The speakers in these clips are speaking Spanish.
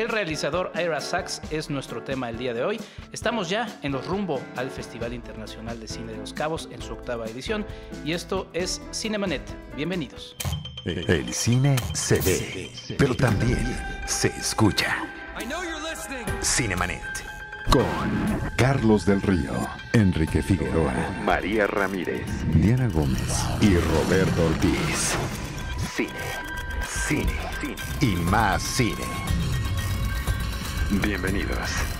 El realizador Ira Sachs es nuestro tema el día de hoy. Estamos ya en los rumbo al Festival Internacional de Cine de los Cabos en su octava edición y esto es Cinemanet. Bienvenidos. El cine se ve, pero también se escucha. Cinemanet. Con Carlos del Río, Enrique Figueroa, María Ramírez, Diana Gómez y Roberto Ortiz. Cine, cine, cine y más cine. Bienvenidos.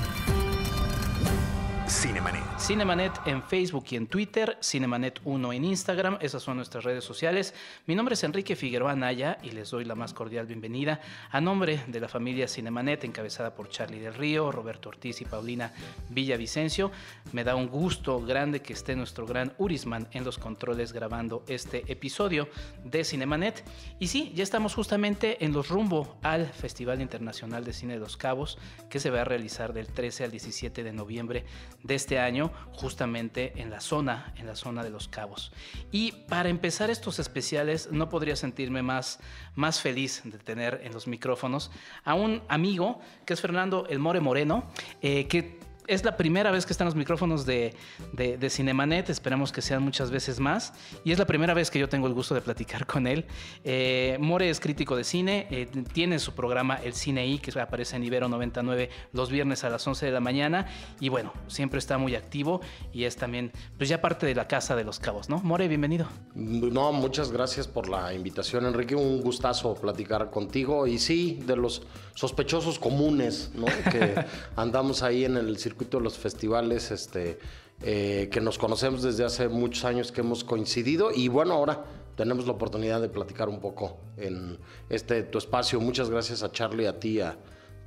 Cinemanet. Cinemanet en Facebook y en Twitter, Cinemanet1 en Instagram, esas son nuestras redes sociales. Mi nombre es Enrique Figueroa Naya y les doy la más cordial bienvenida a nombre de la familia Cinemanet encabezada por Charlie del Río, Roberto Ortiz y Paulina Villavicencio. Me da un gusto grande que esté nuestro gran Urisman en los controles grabando este episodio de Cinemanet. Y sí, ya estamos justamente en los rumbo al Festival Internacional de Cine de los Cabos que se va a realizar del 13 al 17 de noviembre de este año justamente en la zona, en la zona de los cabos. Y para empezar estos especiales no podría sentirme más, más feliz de tener en los micrófonos a un amigo que es Fernando El More Moreno, eh, que es la primera vez que están los micrófonos de, de, Cinemanet, esperamos que sean muchas veces más. Y es la primera vez que yo tengo el gusto de platicar con él. Eh, More es crítico de cine, eh, tiene su programa El Cine I, que aparece en Ibero 99 los viernes a las 11 de la mañana. Y bueno, siempre está muy activo y es también, pues ya parte de la Casa de los Cabos, ¿no? More, bienvenido. No, muchas gracias por la invitación, Enrique. Un gustazo platicar contigo. Y sí, de los sospechosos comunes, ¿no? Que andamos ahí en el circuito de los festivales, este, eh, que nos conocemos desde hace muchos años que hemos coincidido y bueno, ahora tenemos la oportunidad de platicar un poco en este tu espacio. Muchas gracias a Charlie, a ti, a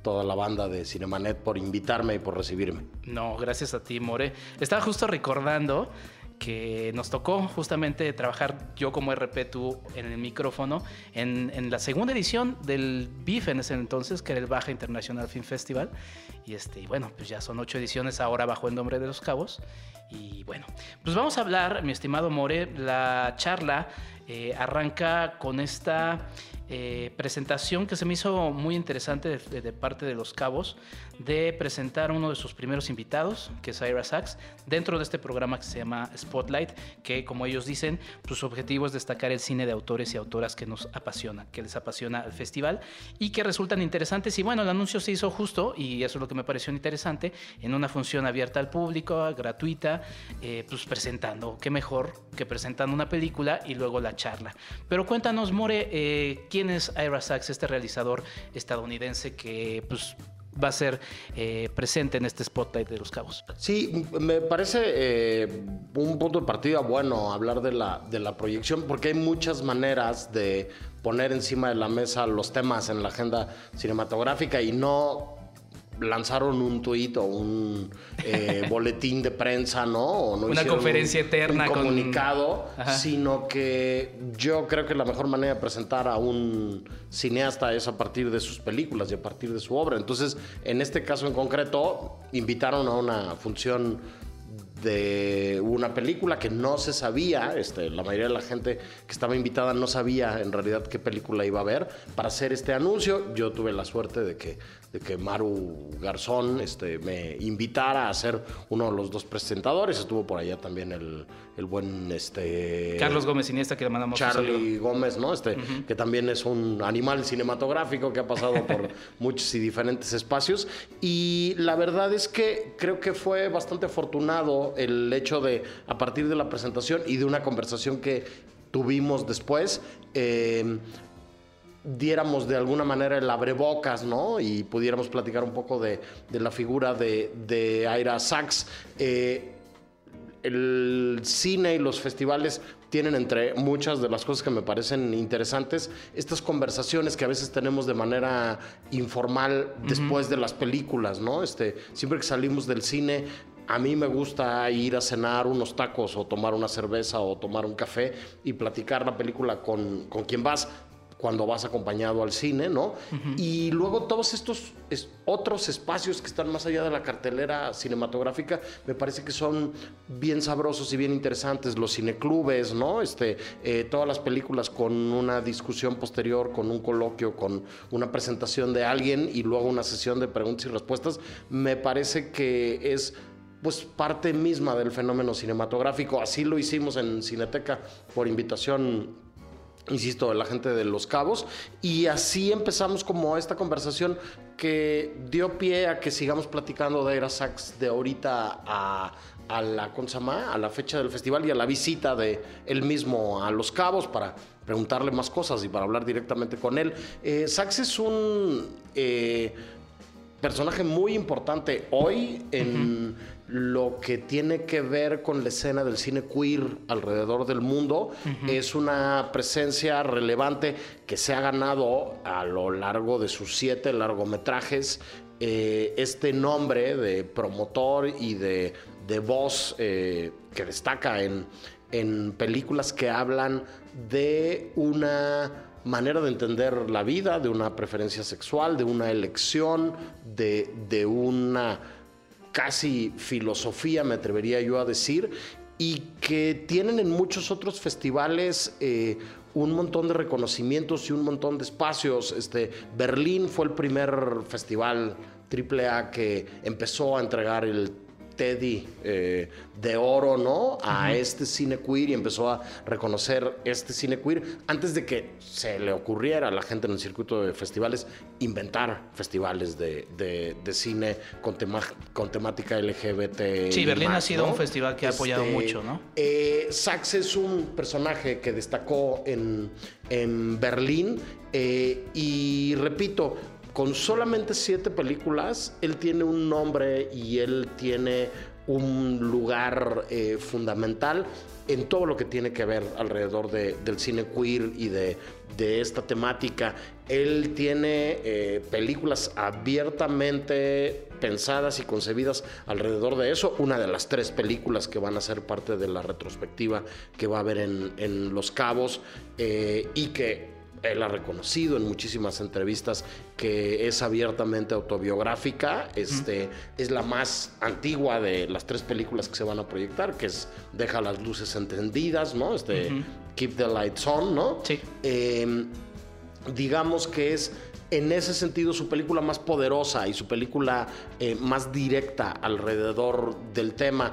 toda la banda de Cinemanet por invitarme y por recibirme. No, gracias a ti, More. Estaba justo recordando que nos tocó justamente trabajar yo como RP, tú en el micrófono, en, la segunda edición del BIF en ese entonces, que era el Baja International Film Festival. Y, este, bueno, pues ya son ocho ediciones ahora bajo el nombre de Los Cabos. Y bueno, pues vamos a hablar, mi estimado More, la charla eh, arranca con esta eh, presentación que se me hizo muy interesante de, parte de Los Cabos, de presentar uno de sus primeros invitados, que es Ira Sachs, dentro de este programa que se llama Spotlight, que como ellos dicen, pues, su objetivo es destacar el cine de autores y autoras que nos apasiona, que les apasiona al festival y que resultan interesantes. Y bueno, el anuncio se hizo justo, y eso es lo que me pareció interesante, en una función abierta al público, gratuita, eh, pues presentando, qué mejor que presentando una película y luego la charla. Pero cuéntanos, More, eh, ¿quién es Ira Sachs, este realizador estadounidense que pues, va a ser eh, presente en este spotlight de los cabos. Sí, me parece eh, un punto de partida bueno hablar de la, de la proyección, porque hay muchas maneras de poner encima de la mesa los temas en la agenda cinematográfica y no lanzaron un tuit o un eh, boletín de prensa, ¿no? Una conferencia eterna. Un comunicado, sino que yo creo que la mejor manera de presentar a un cineasta es a partir de sus películas y a partir de su obra. Entonces, en este caso en concreto, invitaron a una función de una película que no se sabía, este, la mayoría de la gente que estaba invitada no sabía en realidad qué película iba a ver para hacer este anuncio. Yo tuve la suerte de que de que Maru Garzón este, me invitara a ser uno de los dos presentadores. Estuvo por allá también el, el buen este Carlos Gómez Iniesta que le mandamos Charlie Gómez, ¿no? Este, que también es un animal cinematográfico que ha pasado por muchos y diferentes espacios. Y la verdad es que creo que fue bastante afortunado el hecho de, a partir de la presentación y de una conversación que tuvimos después, eh, diéramos de alguna manera el abrebocas, ¿no? Y pudiéramos platicar un poco de, la figura de, de Aira Sachs. Eh, el cine y los festivales tienen entre muchas de las cosas que me parecen interesantes estas conversaciones que a veces tenemos de manera informal después de las películas, ¿no? Este, siempre que salimos del cine a mí me gusta ir a cenar unos tacos o tomar una cerveza o tomar un café y platicar la película con, con quien vas cuando vas acompañado al cine, ¿no? Y luego todos estos otros espacios que están más allá de la cartelera cinematográfica, me parece que son bien sabrosos y bien interesantes. Los cineclubes, ¿no? Este, eh, todas las películas con una discusión posterior, con un coloquio, con una presentación de alguien y luego una sesión de preguntas y respuestas, me parece que es pues parte misma del fenómeno cinematográfico. Así lo hicimos en Cineteca por invitación insisto, la gente de Los Cabos, y así empezamos como esta conversación que dio pie a que sigamos platicando de Era Sax de ahorita a, a la Consama, a la fecha del festival y a la visita de él mismo a Los Cabos para preguntarle más cosas y para hablar directamente con él. Eh, Sax es un eh, personaje muy importante hoy en lo que tiene que ver con la escena del cine queer alrededor del mundo. Es una presencia relevante que se ha ganado a lo largo de sus siete largometrajes. Eh, este nombre de promotor y de, voz eh, que destaca en, películas que hablan de una manera de entender la vida, de una preferencia sexual, de una elección, de, de una casi filosofía, me atrevería yo a decir, y que tienen en muchos otros festivales eh, un montón de reconocimientos y un montón de espacios. Este, Berlín fue el primer festival AAA que empezó a entregar el Teddy eh, de oro, ¿no? A este cine queer y empezó a reconocer este cine queer antes de que se le ocurriera a la gente en el circuito de festivales inventar festivales de, cine con, con temática LGBT. Sí, Berlín ha sido un festival que ha apoyado este, mucho, ¿no? Eh, Sachs es un personaje que destacó en, en Berlín eh, y repito, con solamente siete películas, él tiene un nombre y él tiene un lugar eh, fundamental en todo lo que tiene que ver alrededor del cine queer y de, esta temática. Él tiene eh, películas abiertamente pensadas y concebidas alrededor de eso. Una de las tres películas que van a ser parte de la retrospectiva que va a haber en, Los Cabos eh, y que él ha reconocido en muchísimas entrevistas que es abiertamente autobiográfica. Este, Es la más antigua de las tres películas que se van a proyectar, que es Deja las luces encendidas, ¿no? Este, Keep the Lights On, ¿no? Sí. Em, digamos que es en ese sentido su película más poderosa y su película eh, más directa alrededor del tema.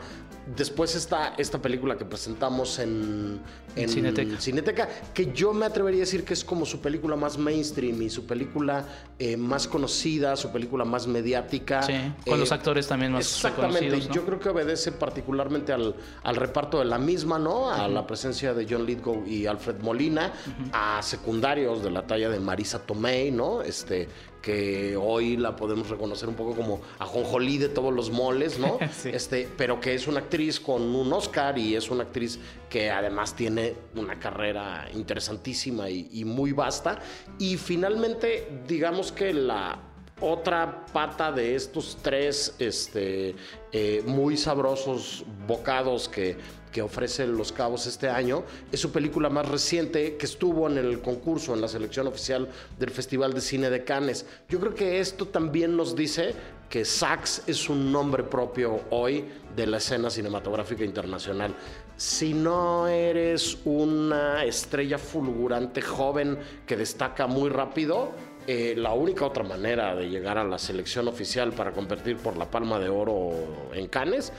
Después está esta película que presentamos en, Cineteca. que yo me atrevería a decir que es como su película más mainstream y su película eh, más conocida, su película más mediática. Sí, con los eh, actores también más Exactamente, yo creo que obedece particularmente al, reparto de la misma, ¿no? A la presencia de John Lithgow y Alfred Molina, a secundarios de la talla de Marisa Tomei, ¿no? Este, que hoy la podemos reconocer un poco como ajonjolí de todos los moles, ¿no? Este, pero que es una actriz con un Oscar y es una actriz que además tiene una carrera interesantísima y, muy vasta. Y finalmente, digamos que la otra pata de estos tres este, eh, muy sabrosos bocados que que ofrece Los Cabos este año. Es su película más reciente que estuvo en el concurso, en la selección oficial del Festival de Cine de Cannes. Yo creo que esto también nos dice que Sachs es un nombre propio hoy de la escena cinematográfica internacional. Si no eres una estrella fulgurante joven que destaca muy rápido, eh, la única otra manera de llegar a la selección oficial para competir por la Palma de Oro en Cannes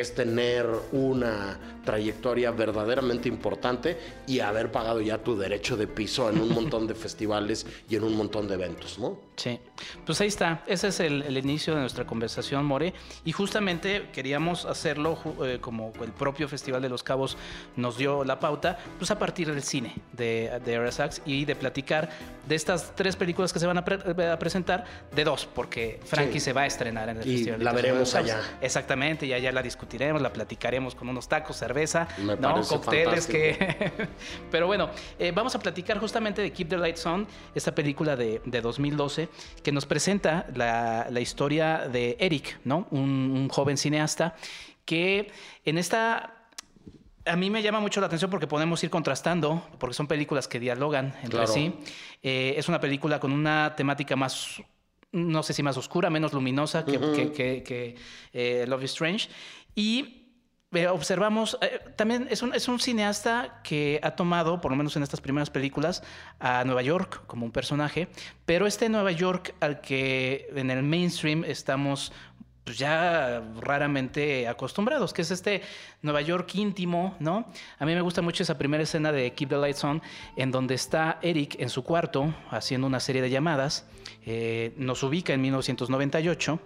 es tener una trayectoria verdaderamente importante y haber pagado ya tu derecho de piso en un montón de festivales y en un montón de eventos, ¿no? Sí, pues ahí está, ese es el, inicio de nuestra conversación, More, y justamente queríamos hacerlo eh, como el propio Festival de los Cabos nos dio la pauta, pues a partir del cine de, de RSX y de platicar de estas tres películas que se van a, presentar, de dos, porque Frankie se va a estrenar en el y Festival. La veremos allá. Exactamente, y allá la discutiremos, la platicaremos con unos tacos, cerveza, ¿no? cócteles que... Pero bueno, eh, vamos a platicar justamente de Keep the Lights On, esta película de, de 2012 que nos presenta la, historia de Eric, ¿no? Un, joven cineasta que en esta a mí me llama mucho la atención porque podemos ir contrastando, porque son películas que dialogan entre sí. Eh, es una película con una temática más, no sé si más oscura, menos luminosa que, eh, Love is Strange. Y eh, observamos, también es un, es un cineasta que ha tomado, por lo menos en estas primeras películas, a Nueva York como un personaje, pero este Nueva York al que en el mainstream estamos pues ya raramente acostumbrados, que es este Nueva York íntimo, ¿no? A mí me gusta mucho esa primera escena de Keep the Lights On, en donde está Eric en su cuarto haciendo una serie de llamadas, eh, nos ubica en 1998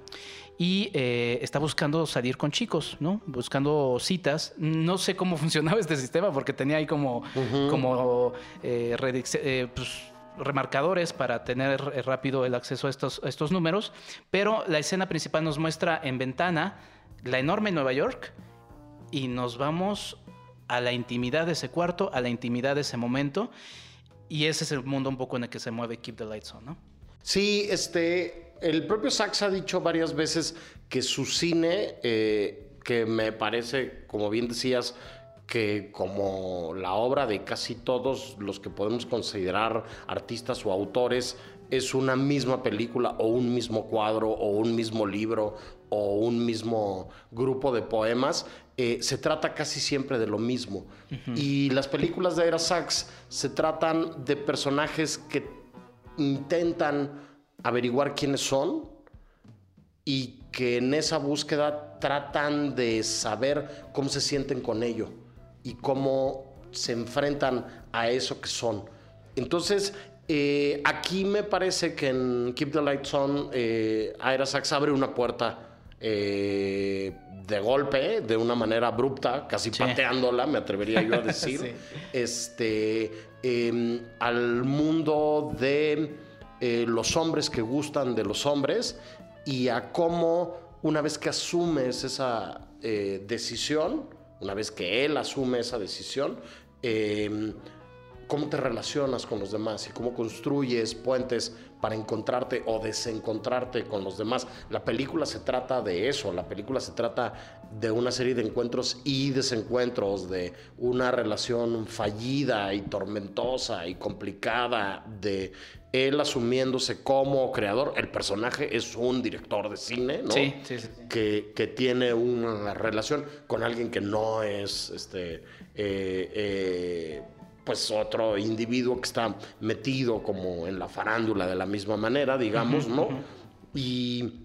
y eh, está buscando salir con chicos, ¿no? Buscando citas. No sé cómo funcionaba este sistema porque tenía ahí como, como eh, pues, remarcadores para tener eh, rápido el acceso a estos, estos números, pero la escena principal nos muestra en ventana la enorme Nueva York y nos vamos a la intimidad de ese cuarto, a la intimidad de ese momento, y ese es el mundo un poco en el que se mueve Keep the Lights On, ¿no? Sí, este, el propio Sachs ha dicho varias veces que su cine, eh, que me parece, como bien decías, que como la obra de casi todos los que podemos considerar artistas o autores es una misma película o un mismo cuadro o un mismo libro o un mismo grupo de poemas, eh, se trata casi siempre de lo mismo. Y las películas de Era Sachs se tratan de personajes que intentan averiguar quiénes son y que en esa búsqueda tratan de saber cómo se sienten con ello y cómo se enfrentan a eso que son. Entonces, eh, aquí me parece que en Keep the Lights On, eh, Aira Sachs abre una puerta eh, de golpe, de una manera abrupta, casi pateándola, me atrevería yo a decir, este, em, al mundo de los hombres que gustan de los hombres y a cómo una vez que asumes esa decisión, una vez que él asume esa decisión, em, cómo te relacionas con los demás y cómo construyes puentes para encontrarte o desencontrarte con los demás. La película se trata de eso, la película se trata de una serie de encuentros y desencuentros, de una relación fallida y tormentosa y complicada, de él asumiéndose como creador. El personaje es un director de cine, ¿no? Sí, sí, sí. Que, que, tiene una relación con alguien que no es este. Eh, eh, pues otro individuo que está metido como en la farándula de la misma manera, digamos, ¿no? Y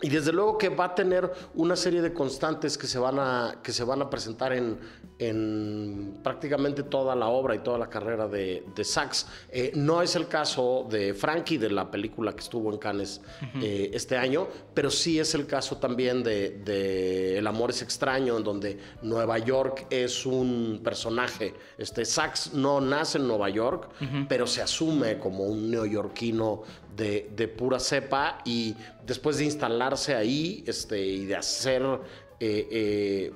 y desde luego que va a tener una serie de constantes que se van a, que se van a presentar en, en prácticamente toda la obra y toda la carrera de, de Sachs. Eh, no es el caso de Frankie, de la película que estuvo en Cannes eh, este año, pero sí es el caso también de, de, El amor es extraño, en donde Nueva York es un personaje. Este, Sachs no nace en Nueva York, pero se asume como un neoyorquino de, pura cepa y después de instalarse ahí este, y de hacer eh,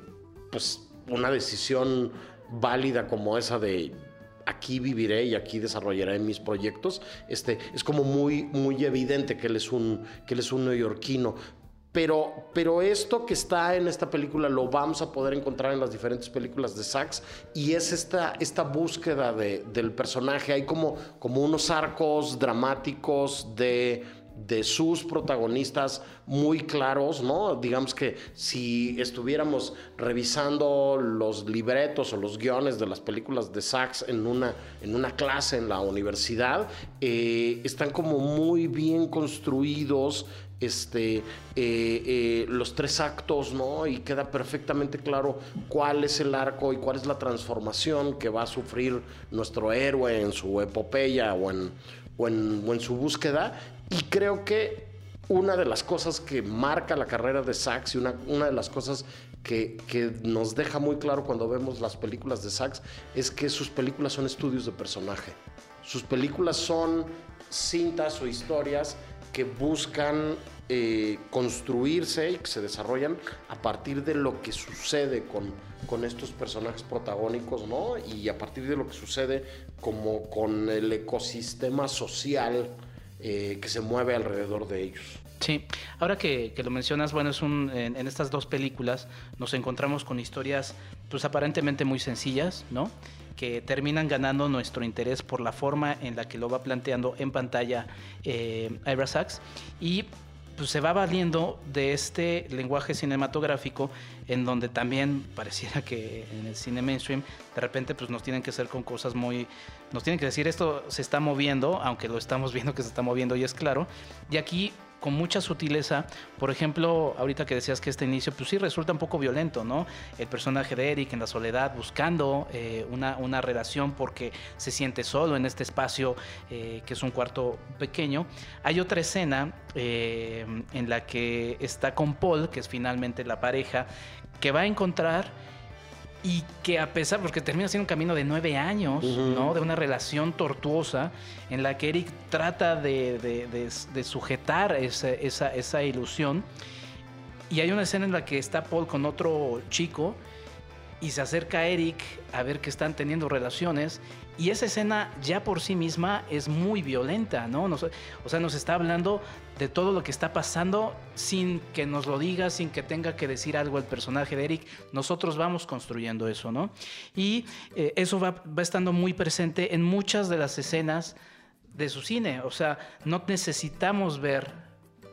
pues una decisión válida como esa de aquí viviré y aquí desarrollaré mis proyectos, este, es como muy, muy evidente que él es un, que él es un neoyorquino. Pero, pero esto que está en esta película lo vamos a poder encontrar en las diferentes películas de Sachs y es esta, esta búsqueda de, del personaje. Hay como, como unos arcos dramáticos de, de sus protagonistas muy claros, ¿no? Digamos que si estuviéramos revisando los libretos o los guiones de las películas de Sachs en una, en una clase en la universidad, eh, están como muy bien construidos este, eh, eh, los tres actos, ¿no? Y queda perfectamente claro cuál es el arco y cuál es la transformación que va a sufrir nuestro héroe en su epopeya o en, o en, su búsqueda. Y creo que una de las cosas que marca la carrera de Sachs y una, una de las cosas que, que, nos deja muy claro cuando vemos las películas de Sachs es que sus películas son estudios de personaje. Sus películas son cintas o historias que buscan eh, construirse y que se desarrollan a partir de lo que sucede con, con estos personajes protagónicos, ¿no? Y a partir de lo que sucede como con el ecosistema social eh, que se mueve alrededor de ellos. Sí, ahora que, lo mencionas, bueno, es un, en, estas dos películas nos encontramos con historias pues aparentemente muy sencillas, ¿no? Que terminan ganando nuestro interés por la forma en la que lo va planteando en pantalla eh, Ira Sachs y pues se va valiendo de este lenguaje cinematográfico en donde también pareciera que en el cine mainstream de repente pues nos tienen que hacer con cosas muy nos tienen que decir esto se está moviendo aunque lo estamos viendo que se está moviendo y es claro. Y aquí con mucha sutileza. Por ejemplo, ahorita que decías que este inicio, pues sí resulta un poco violento, ¿no? El personaje de Eric en la soledad buscando eh, una, una, relación porque se siente solo en este espacio eh, que es un cuarto pequeño. Hay otra escena eh, en la que está con Paul, que es finalmente la pareja, que va a encontrar y que a pesar, porque termina siendo un camino de nueve años, ¿no? De una relación tortuosa en la que Eric trata de, sujetar esa, esa, esa, ilusión. Y hay una escena en la que está Paul con otro chico y se acerca a Eric a ver que están teniendo relaciones y esa escena ya por sí misma es muy violenta, ¿no? o sea, nos está hablando de todo lo que está pasando sin que nos lo diga, sin que tenga que decir algo el personaje de Eric. Nosotros vamos construyendo eso, ¿no? Y eh, eso va, va estando muy presente en muchas de las escenas de su cine. O sea, no necesitamos ver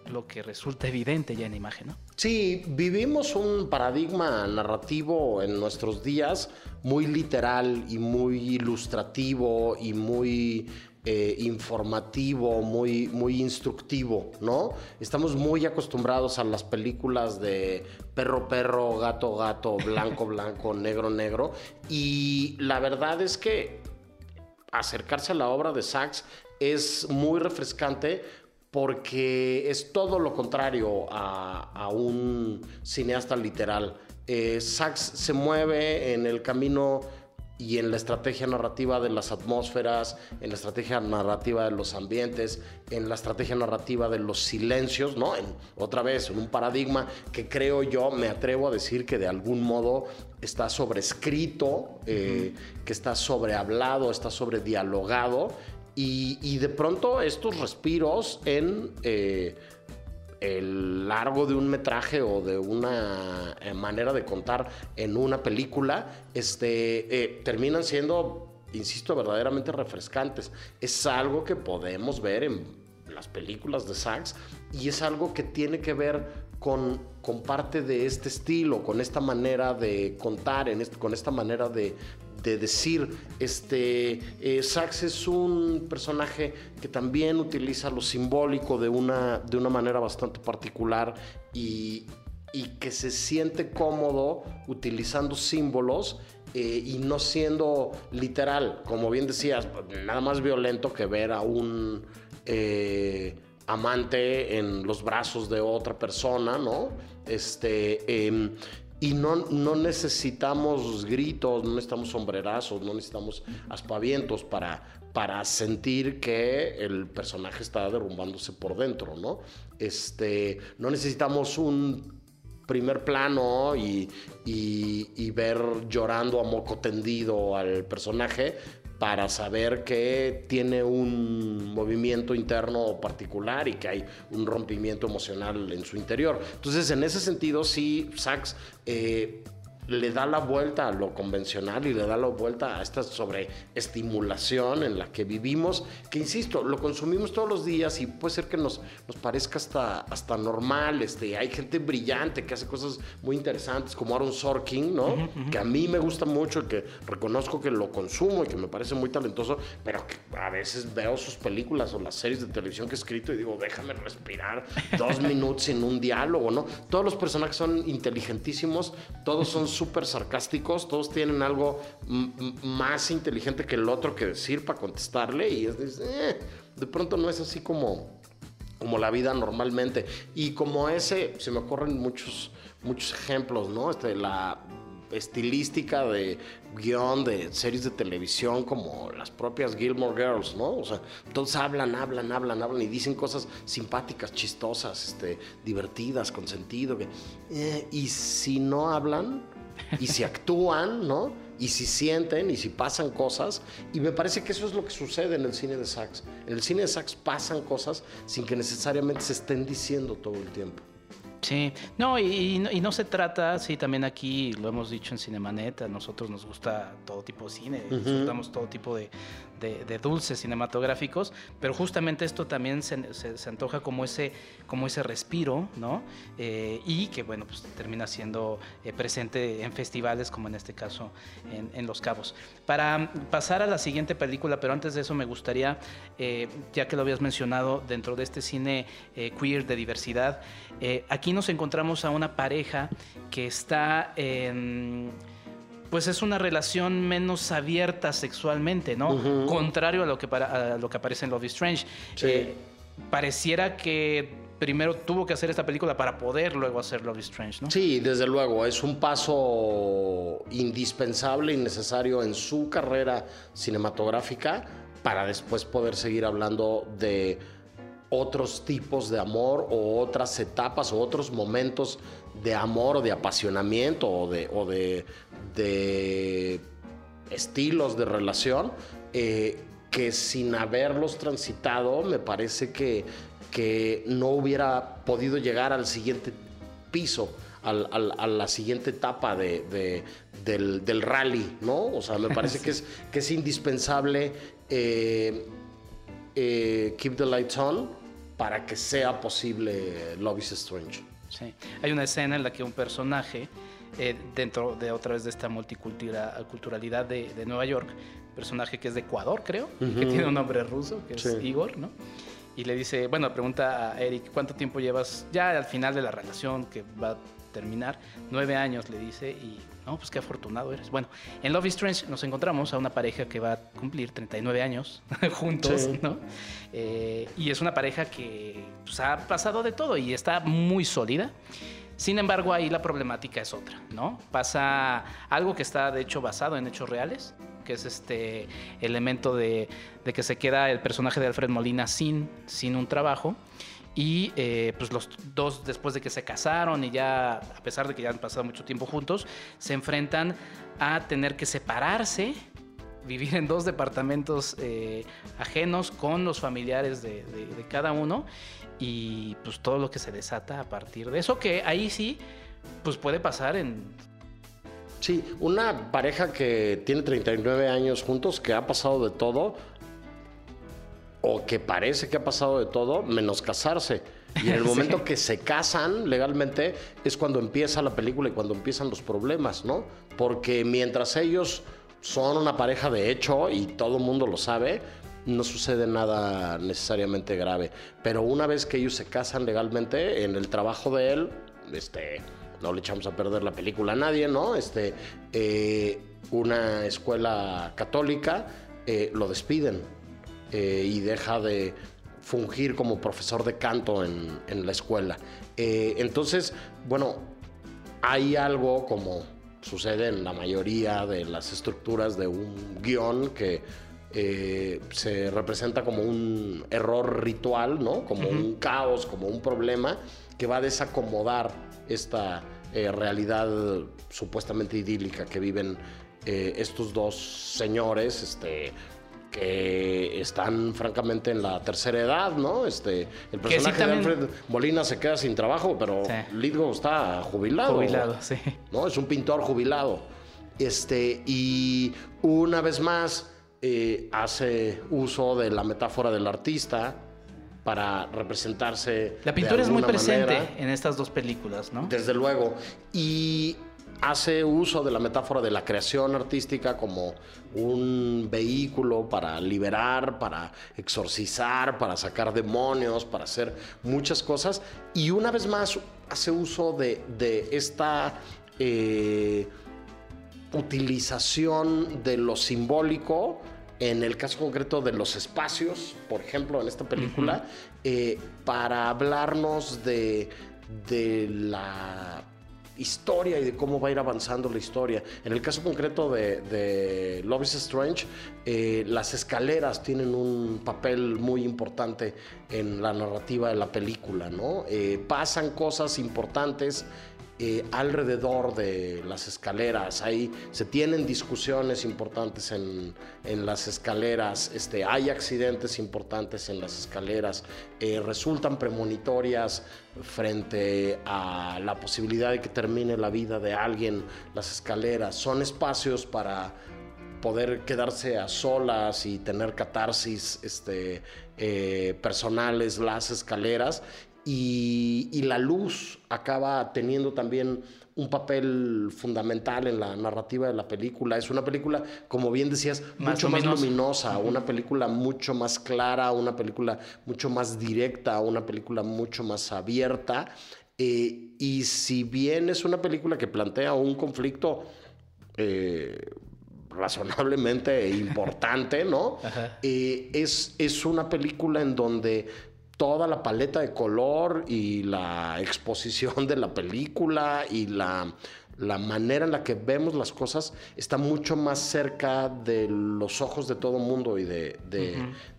lo que resulta evidente ya en imagen, ¿no? Sí, vivimos un paradigma narrativo en nuestros días muy literal y muy ilustrativo y muy eh, informativo, muy, muy instructivo, ¿no? Estamos muy acostumbrados a las películas de perro, perro, gato, gato, blanco, blanco, negro, negro. Y la verdad es que acercarse a la obra de Sachs es muy refrescante porque es todo lo contrario a, un cineasta literal. Eh, Sachs se mueve en el camino y en la estrategia narrativa de las atmósferas, en la estrategia narrativa de los ambientes, en la estrategia narrativa de los silencios, ¿no? En, otra vez, en un paradigma que creo yo, me atrevo a decir que de algún modo está sobrescrito, eh, que está sobrehablado, está sobredialogado y, de pronto estos respiros en eh, el largo de un metraje o de una eh, manera de contar en una película, este, eh, terminan siendo, insisto, verdaderamente refrescantes. Es algo que podemos ver en las películas de Sachs y es algo que tiene que ver con, con parte de este estilo, con esta manera de contar, con esta manera de, de decir, este, eh, Sax es un personaje que también utiliza lo simbólico de una, de una manera bastante particular y, que se siente cómodo utilizando símbolos eh, y no siendo literal, como bien decías, nada más violento que ver a un eh, amante en los brazos de otra persona, ¿no? Este, em, y no, no necesitamos gritos, no necesitamos sombrerazos, no necesitamos aspavientos para, para sentir que el personaje está derrumbándose por dentro, ¿no? Este, no necesitamos un primer plano y, y, ver llorando a moco tendido al personaje para saber que tiene un movimiento interno particular y que hay un rompimiento emocional en su interior. Entonces, en ese sentido, sí, Sachs eh, le da la vuelta a lo convencional y le da la vuelta a esta sobreestimulación en la que vivimos, que insisto, lo consumimos todos los días y puede ser que nos, nos parezca hasta, hasta normal. Este, hay gente brillante que hace cosas muy interesantes, como Aaron Sorkin, ¿no? Que a mí me gusta mucho, que reconozco que lo consumo y que me parece muy talentoso, pero que a veces veo sus películas o las series de televisión que he escrito y digo, déjame respirar dos minutos sin un diálogo, ¿no? Todos los personajes son inteligentísimos, todos son súper sarcásticos, todos tienen algo más inteligente que el otro que decir para contestarle y es eh, de pronto no es así como, como la vida normalmente. Y como ese, se me ocurren muchos, muchos ejemplos, ¿no? Este, la estilística de guion de series de televisión como las propias Gilmore Girls, ¿no? O sea, todos hablan, hablan, hablan, hablan y dicen cosas simpáticas, chistosas, este, divertidas, con sentido. Eh, y si no hablan, y si actúan, ¿no? y si sienten y si pasan cosas. Y me parece que eso es lo que sucede en el cine de sax. En el cine de sax pasan cosas sin que necesariamente se estén diciendo todo el tiempo. Sí, no y, no, se trata, sí, también aquí lo hemos dicho en Cinemanet, a nosotros nos gusta todo tipo de cine, disfrutamos todo tipo de, de, dulces cinematográficos, pero justamente esto también se, se, antoja como ese, como ese respiro, ¿no? Eh, y que, bueno, pues termina siendo eh, presente en festivales, como en este caso en, en, Los Cabos. Para pasar a la siguiente película, pero antes de eso me gustaría, eh, ya que lo habías mencionado, dentro de este cine queer de diversidad, aquí nos encontramos a una pareja que está en pues es una relación menos abierta sexualmente, ¿no? Contrario a lo, que para, lo que aparece en Love is Strange. Eh, pareciera que primero tuvo que hacer esta película para poder luego hacer Love is Strange, ¿no? Sí, desde luego, es un paso indispensable y necesario en su carrera cinematográfica para después poder seguir hablando de otros tipos de amor o otras etapas o otros momentos de amor o de apasionamiento o de, o de, de estilos de relación eh, que sin haberlos transitado me parece que, que no hubiera podido llegar al siguiente piso. a la siguiente etapa de, del, rally, ¿no? O sea, me parece que, es, que es indispensable eh, eh, Keep the Lights On para que sea posible Love is Strange. Sí. Hay una escena en la que un personaje eh, dentro de otra vez de esta multiculturalidad de, de, Nueva York, personaje que es de Ecuador, creo, que tiene un nombre ruso, que es Igor, ¿no? Y le dice, bueno, pregunta a Eric, ¿cuánto tiempo llevas ya al final de la relación que va a terminar? Nueve años, le dice, y no, pues qué afortunado eres. Bueno, en Love is Strange nos encontramos a una pareja que va a cumplir 39 años juntos, ¿no? Eh, y es una pareja que pues, ha pasado de todo y está muy sólida. Sin embargo, ahí la problemática es otra, ¿no? Pasa algo que está de hecho basado en hechos reales, que es este elemento de, que se queda el personaje de Alfred Molina sin, sin un trabajo. Y eh, pues los dos, después de que se casaron y ya, a pesar de que ya han pasado mucho tiempo juntos, se enfrentan a tener que separarse, vivir en dos departamentos eh, ajenos con los familiares de, de cada uno y pues todo lo que se desata a partir de eso, que ahí sí, pues puede pasar en... Sí, una pareja que tiene 39 años juntos, que ha pasado de todo, o que parece que ha pasado de todo, menos casarse. Y en el momento que se casan legalmente es cuando empieza la película y cuando empiezan los problemas, ¿no? Porque mientras ellos son una pareja de hecho y todo el mundo lo sabe, no sucede nada necesariamente grave. Pero una vez que ellos se casan legalmente, en el trabajo de él, este, no le echamos a perder la película a nadie, ¿no? Este, eh, una escuela católica eh, lo despiden eh, y deja de fungir como profesor de canto en, en la escuela. entonces, bueno, hay algo como sucede en la mayoría de las estructuras de un guion que eh, se representa como un error ritual, ¿no? Como un caos, como un problema que va a desacomodar esta eh, realidad supuestamente idílica que viven eh, estos dos señores, este, que están francamente en la tercera edad, ¿no? Este, el personaje de Alfred Molina se queda sin trabajo, pero sí. está jubilado. Jubilado, sí. ¿no? Es un pintor jubilado. Este, y una vez más, eh, hace uso de la metáfora del artista para representarse. La pintura es muy presente en estas dos películas, ¿no? Desde luego. Y hace uso de la metáfora de la creación artística como un vehículo para liberar, para exorcizar, para sacar demonios, para hacer muchas cosas. Y una vez más hace uso de, esta eh, utilización de lo simbólico en el caso concreto de los espacios, por ejemplo, en esta película, eh, para hablarnos de, la historia y de cómo va a ir avanzando la historia. En el caso concreto de, Love is Strange, eh, las escaleras tienen un papel muy importante en la narrativa de la película, ¿no? Eh, pasan cosas importantes eh, alrededor de las escaleras. Ahí se tienen discusiones importantes en, las escaleras, este, hay accidentes importantes en las escaleras, eh, resultan premonitorias frente a la posibilidad de que termine la vida de alguien las escaleras. Son espacios para poder quedarse a solas y tener catarsis este, eh, personales, las escaleras y, la luz acaba teniendo también un papel fundamental en la narrativa de la película. Es una película, como bien decías, mucho más luminosa, una película mucho más clara, una película mucho más directa, una película mucho más abierta. Eh, y si bien es una película que plantea un conflicto eh, razonablemente importante, ¿no? Eh, es, es una película en donde toda la paleta de color y la exposición de la película y la, manera en la que vemos las cosas está mucho más cerca de los ojos de todo el mundo y de,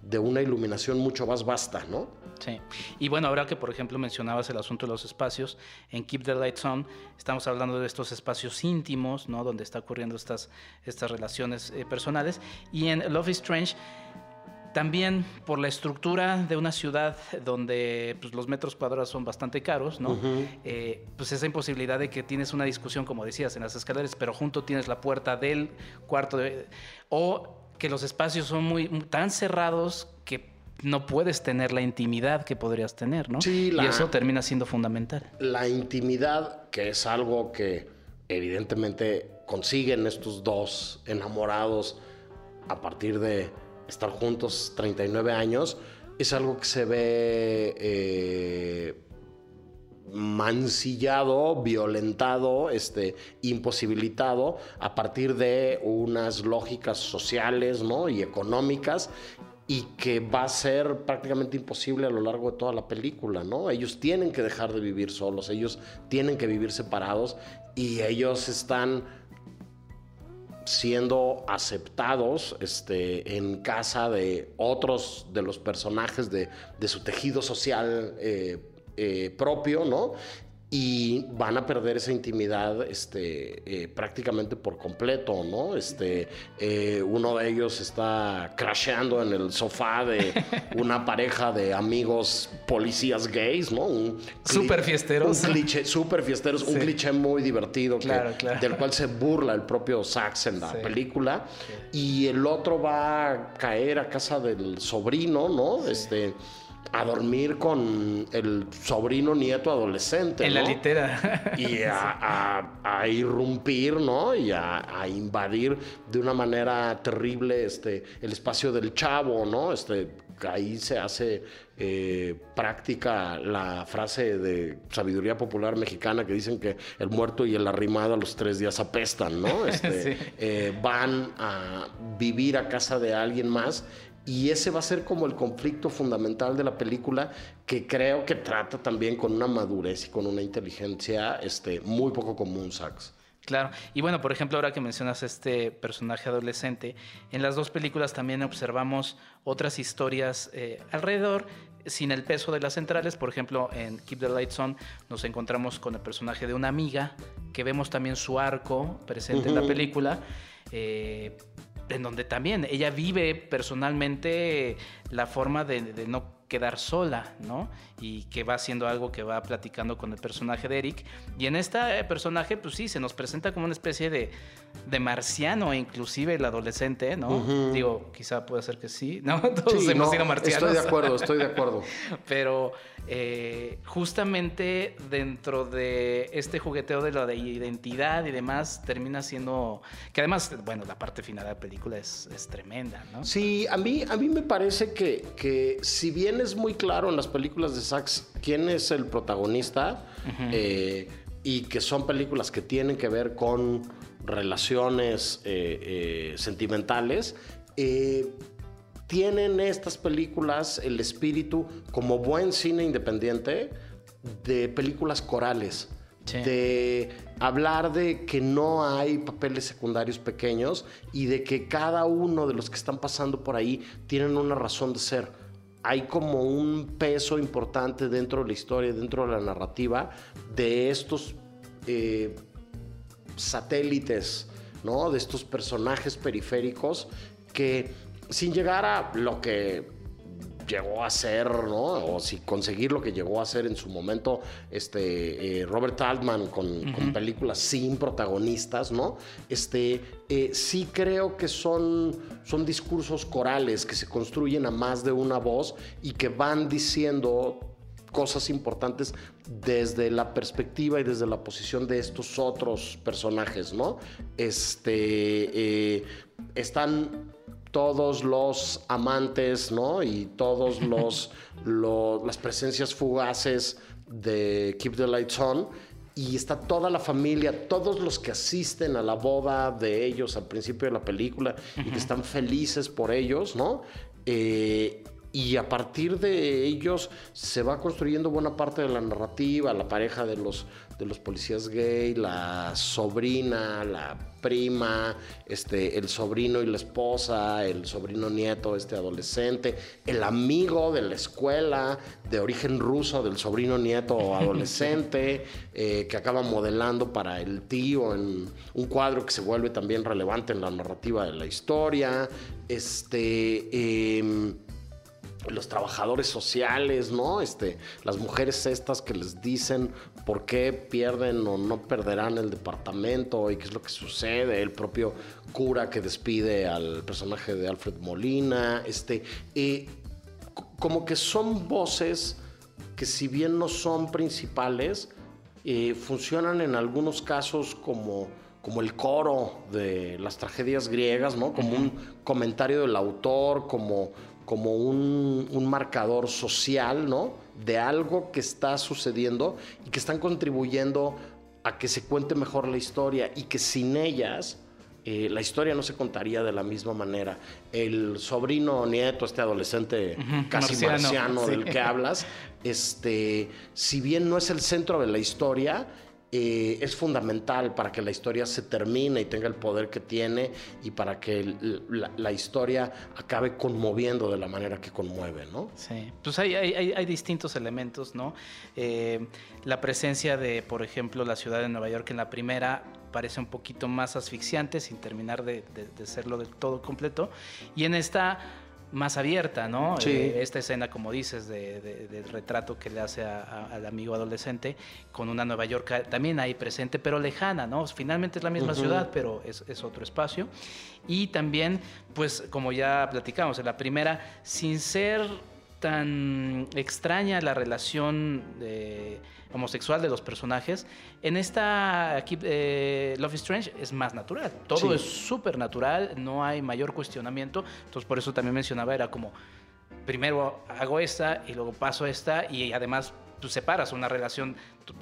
de, una iluminación mucho más vasta, ¿no? Sí. Y bueno, ahora que por ejemplo mencionabas el asunto de los espacios, en Keep the Lights On estamos hablando de estos espacios íntimos, ¿no? Donde está ocurriendo estas, estas relaciones eh, personales. Y en Love is Strange también por la estructura de una ciudad donde pues, los metros cuadrados son bastante caros, ¿no? Eh, pues esa imposibilidad de que tienes una discusión, como decías, en las escaleras, pero junto tienes la puerta del cuarto, o que los espacios son muy tan cerrados que no puedes tener la intimidad que podrías tener, ¿no? Sí, y eso termina siendo fundamental. La intimidad, que es algo que evidentemente consiguen estos dos enamorados a partir de estar juntos 39 años, es algo que se ve eh, mancillado, violentado, este, imposibilitado a partir de unas lógicas sociales ¿no? y económicas y que va a ser prácticamente imposible a lo largo de toda la película, ¿no? Ellos tienen que dejar de vivir solos, ellos tienen que vivir separados y ellos están siendo aceptados este, en casa de otros de los personajes de, su tejido social eh, eh, propio, ¿no? Y van a perder esa intimidad este, eh, prácticamente por completo, ¿no? Este, eh, uno de ellos está crasheando en el sofá de una pareja de amigos policías gays, ¿no? Un super fiesteros. Un cliché, super fiesteros, un cliché muy divertido del cual se burla el propio Sachs en la película. Y el otro va a caer a casa del sobrino, ¿no? Este a dormir con el sobrino nieto adolescente. En la litera. y a, irrumpir, ¿no? Y a, invadir de una manera terrible este, el espacio del chavo, ¿no? Este, ahí se hace eh, práctica la frase de sabiduría popular mexicana que dicen que el muerto y el arrimado a los tres días apestan, ¿no? Este, eh, van a vivir a casa de alguien más y ese va a ser como el conflicto fundamental de la película que creo que trata también con una madurez y con una inteligencia este, muy poco común, Sachs. Claro, y bueno, por ejemplo, ahora que mencionas este personaje adolescente, en las dos películas también observamos otras historias eh, alrededor sin el peso de las centrales. Por ejemplo, en Keep the Lights On nos encontramos con el personaje de una amiga, que vemos también su arco presente en la película. Eh, en donde también ella vive personalmente la forma de, no quedar sola, ¿no? Y que va haciendo algo que va platicando con el personaje de Eric. Y en este personaje, pues sí, se nos presenta como una especie de, de marciano, inclusive el adolescente, ¿no? Digo, quizá puede ser que sí, ¿no? Todos hemos sido marcianos. Estoy de acuerdo, estoy de acuerdo. Pero eh, justamente dentro de este jugueteo de la de identidad y demás, termina siendo... Que además, bueno, la parte final de la película es, es tremenda, ¿no? Sí, a mí, a mí me parece que, que si bien es muy claro en las películas de Sachs quién es el protagonista eh, y que son películas que tienen que ver con relaciones eh, eh, sentimentales. tienen estas películas el espíritu, como buen cine independiente, de películas corales. de hablar de que no hay papeles secundarios pequeños y de que cada uno de los que están pasando por ahí tienen una razón de ser hay como un peso importante dentro de la historia, dentro de la narrativa de estos eh, satélites, ¿no? De estos personajes periféricos que sin llegar a lo que llegó a ser, ¿no? O si conseguir lo que llegó a ser en su momento este, eh, Robert Altman con, películas sin protagonistas, ¿no? Este, eh, sí creo que son, son discursos corales que se construyen a más de una voz y que van diciendo cosas importantes desde la perspectiva y desde la posición de estos otros personajes, ¿no? Este, eh, están todos los amantes, ¿no? Y todos los, las presencias fugaces de Keep the Lights On. Y está toda la familia, todos los que asisten a la boda de ellos al principio de la película y que están felices por ellos, ¿no? Eh, y a partir de ellos se va construyendo buena parte de la narrativa, la pareja de los, de los policías gay, la sobrina, la prima, este, el sobrino y la esposa, el sobrino nieto, este adolescente, el amigo de la escuela de origen ruso del sobrino nieto adolescente, eh, que acaba modelando para el tío en un cuadro que se vuelve también relevante en la narrativa de la historia. Este. Em, los trabajadores sociales, ¿no? Este, las mujeres estas que les dicen por qué pierden o no perderán el departamento y qué es lo que sucede, el propio cura que despide al personaje de Alfred Molina, este, como que son voces que si bien no son principales, eh, funcionan en algunos casos como como el coro de las tragedias griegas, ¿no? Como un comentario del autor, como como un, marcador social, ¿no? De algo que está sucediendo y que están contribuyendo a que se cuente mejor la historia y que sin ellas eh, la historia no se contaría de la misma manera. El sobrino nieto, este adolescente casi marciano, del que hablas, este, si bien no es el centro de la historia, es fundamental para que la historia se termine y tenga el poder que tiene y para que la, historia acabe conmoviendo de la manera que conmueve, ¿no? Sí, pues hay, distintos elementos, ¿no? Eh, la presencia de, por ejemplo, la ciudad de Nueva York en la primera parece un poquito más asfixiante sin terminar de, de serlo del todo completo y en esta más abierta, ¿no? Sí. Eh, esta escena, como dices, de, del retrato que le hace al amigo adolescente con una Nueva York también ahí presente, pero lejana, ¿no? Finalmente es la misma ciudad, pero es, es, otro espacio. Y también, pues, como ya platicamos, en la primera, sin ser tan extraña la relación homosexual de los personajes, en esta aquí, eh, Love is Strange es más natural. Todo es súper natural, no hay mayor cuestionamiento. Entonces, por eso también mencionaba, era como, primero hago esta y luego paso esta y además tú pues, separas una relación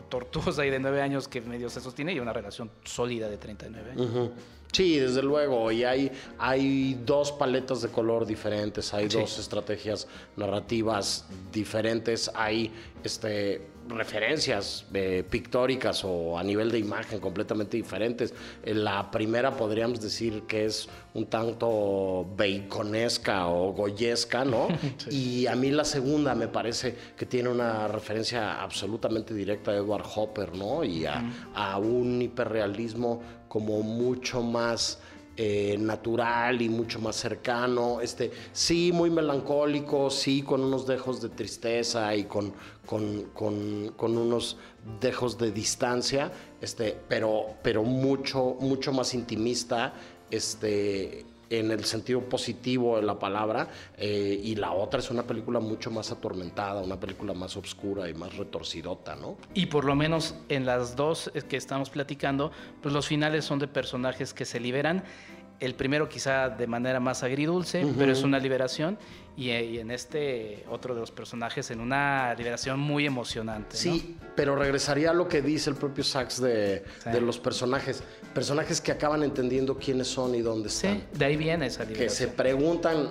tortuosa y de nueve años que medio se sostiene y una relación sólida de 39 años. Sí, desde luego, y hay, hay dos paletas de color diferentes, hay dos estrategias narrativas diferentes, hay este, referencias eh, pictóricas o a nivel de imagen completamente diferentes. La primera podríamos decir que es un tanto baconesca o goyesca, ¿no? Y a mí la segunda me parece que tiene una referencia absolutamente directa a Edward Hopper, ¿no? Y a, a un hiperrealismo como mucho más eh, natural y mucho más cercano. Este, sí, muy melancólico, sí, con unos dejos de tristeza y con, con, unos dejos de distancia, este, pero, pero mucho, mucho más intimista. Este, en el sentido positivo de la palabra, eh, y la otra es una película mucho más atormentada, una película más oscura y más retorcidota, ¿no? Y por lo menos en las dos que estamos platicando, pues los finales son de personajes que se liberan el primero quizá de manera más agridulce, pero es una liberación. Y, en este otro de los personajes en una liberación muy emocionante. Sí, pero regresaría a lo que dice el propio Sachs de, los personajes. Personajes que acaban entendiendo quiénes son y dónde están. Sí, de ahí viene esa liberación. Que se preguntan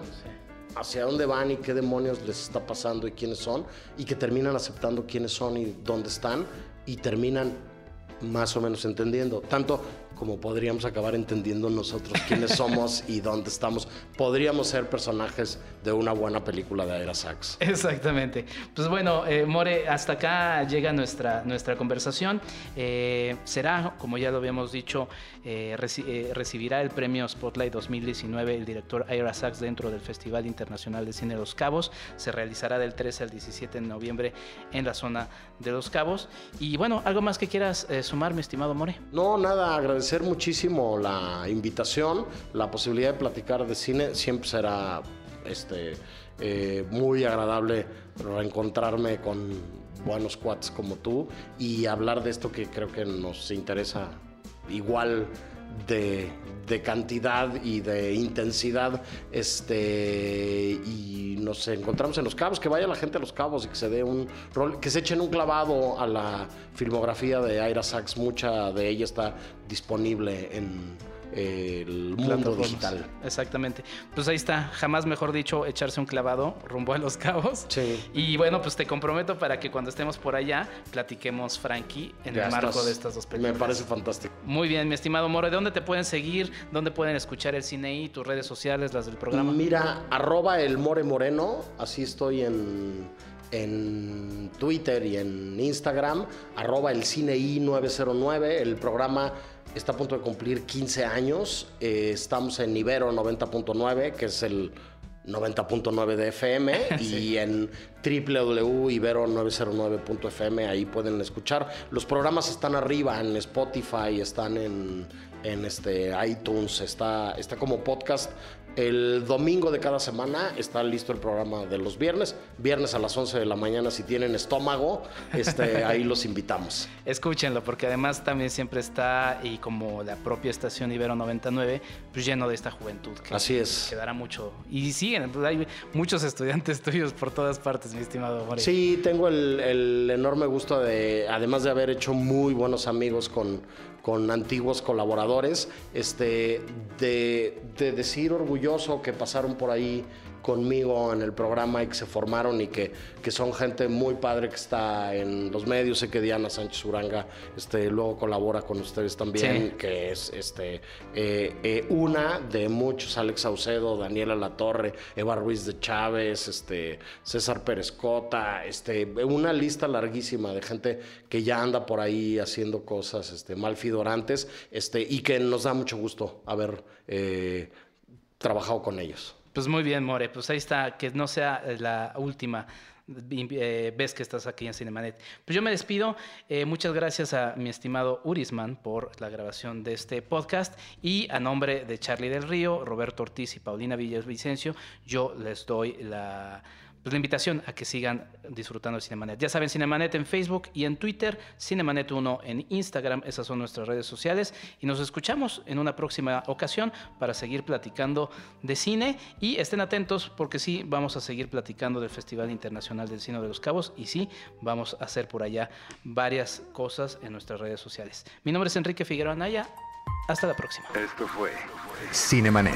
hacia dónde van y qué demonios les está pasando y quiénes son. Y que terminan aceptando quiénes son y dónde están. Y terminan más o menos entendiendo. Tanto como podríamos acabar entendiendo nosotros quiénes somos y dónde estamos. Podríamos ser personajes de una buena película de Aira Sachs. Exactamente. Pues bueno, eh, More, hasta acá llega nuestra, nuestra conversación. Eh, será, como ya lo habíamos dicho, eh, recibirá el premio Spotlight 2019 el director Ira Sachs dentro del Festival Internacional de Cine de Los Cabos. Se realizará del 13 al 17 de noviembre en la zona de Los Cabos. Y bueno, ¿algo más que quieras sumar, mi estimado More? No, nada, agradecer muchísimo la invitación, la posibilidad de platicar de cine. Siempre será este, eh, muy agradable reencontrarme con buenos cuates como tú y hablar de esto que creo que nos interesa igual de, cantidad y de intensidad. Este, y nos encontramos en Los Cabos, que vaya la gente a Los Cabos y que se dé un rol, que se echen un clavado a la filmografía de Aira Sachs. Mucha de ella está disponible en el mundo digital. Exactamente. Pues ahí está, jamás mejor dicho, echarse un clavado rumbo a los cabos. Sí. Y bueno, pues te comprometo para que cuando estemos por allá platiquemos, Frankie, en el marco de estas dos películas. Me parece fantástico. Muy bien, mi estimado Moro, ¿de dónde te pueden seguir? ¿Dónde pueden escuchar el cine y tus redes sociales, las del programa? Mira, arroba el More Moreno, así estoy en en Twitter y en Instagram, arroba el CineI 909, el programa está a punto de cumplir 15 años. Eh, estamos en Ibero 90.9, que es el 90.9 de FM, y en www.ibero909.fm, ahí pueden escuchar. Los programas están arriba en Spotify, están en, en este, iTunes, está, está como podcast el domingo de cada semana está listo el programa de los viernes. Viernes a las 11 de la mañana, si tienen estómago, este, ahí los invitamos. Escúchenlo, porque además también siempre está, y como la propia estación Ibero 99, pues lleno de esta juventud. Que Así es. Quedará mucho. Y siguen, hay muchos estudiantes tuyos por todas partes, mi estimado More. Sí, tengo el, el enorme gusto de, además de haber hecho muy buenos amigos con con antiguos colaboradores, este, de, de decir orgulloso que pasaron por ahí conmigo en el programa y que se formaron y que, que son gente muy padre que está en los medios. Sé que Diana Sánchez Uranga este, luego colabora con ustedes también, que es este, eh, eh, una de muchos, Alex Saucedo, Daniela Latorre, Eva Ruiz de Chávez, este, César Pérez Cota, este, una lista larguísima de gente que ya anda por ahí haciendo cosas este, malfidorantes este, y que nos da mucho gusto haber eh, trabajado con ellos. Pues muy bien, More, pues ahí está, que no sea eh, la última eh, vez que estás aquí en Cinemanet. Pues yo me despido. Eh, muchas gracias a mi estimado Urisman por la grabación de este podcast y a nombre de Charlie del Río, Roberto Ortiz y Paulina Villavicencio, yo les doy la pues, la invitación a que sigan disfrutando de Cinemanet. Ya saben, Cinemanet en Facebook y en Twitter, Cinemanet1 en Instagram, esas son nuestras redes sociales y nos escuchamos en una próxima ocasión para seguir platicando de cine y estén atentos porque sí, vamos a seguir platicando del Festival Internacional del Cine de los Cabos y sí, vamos a hacer por allá varias cosas en nuestras redes sociales. Mi nombre es Enrique Figueroa Anaya, hasta la próxima. Esto fue Cinemanet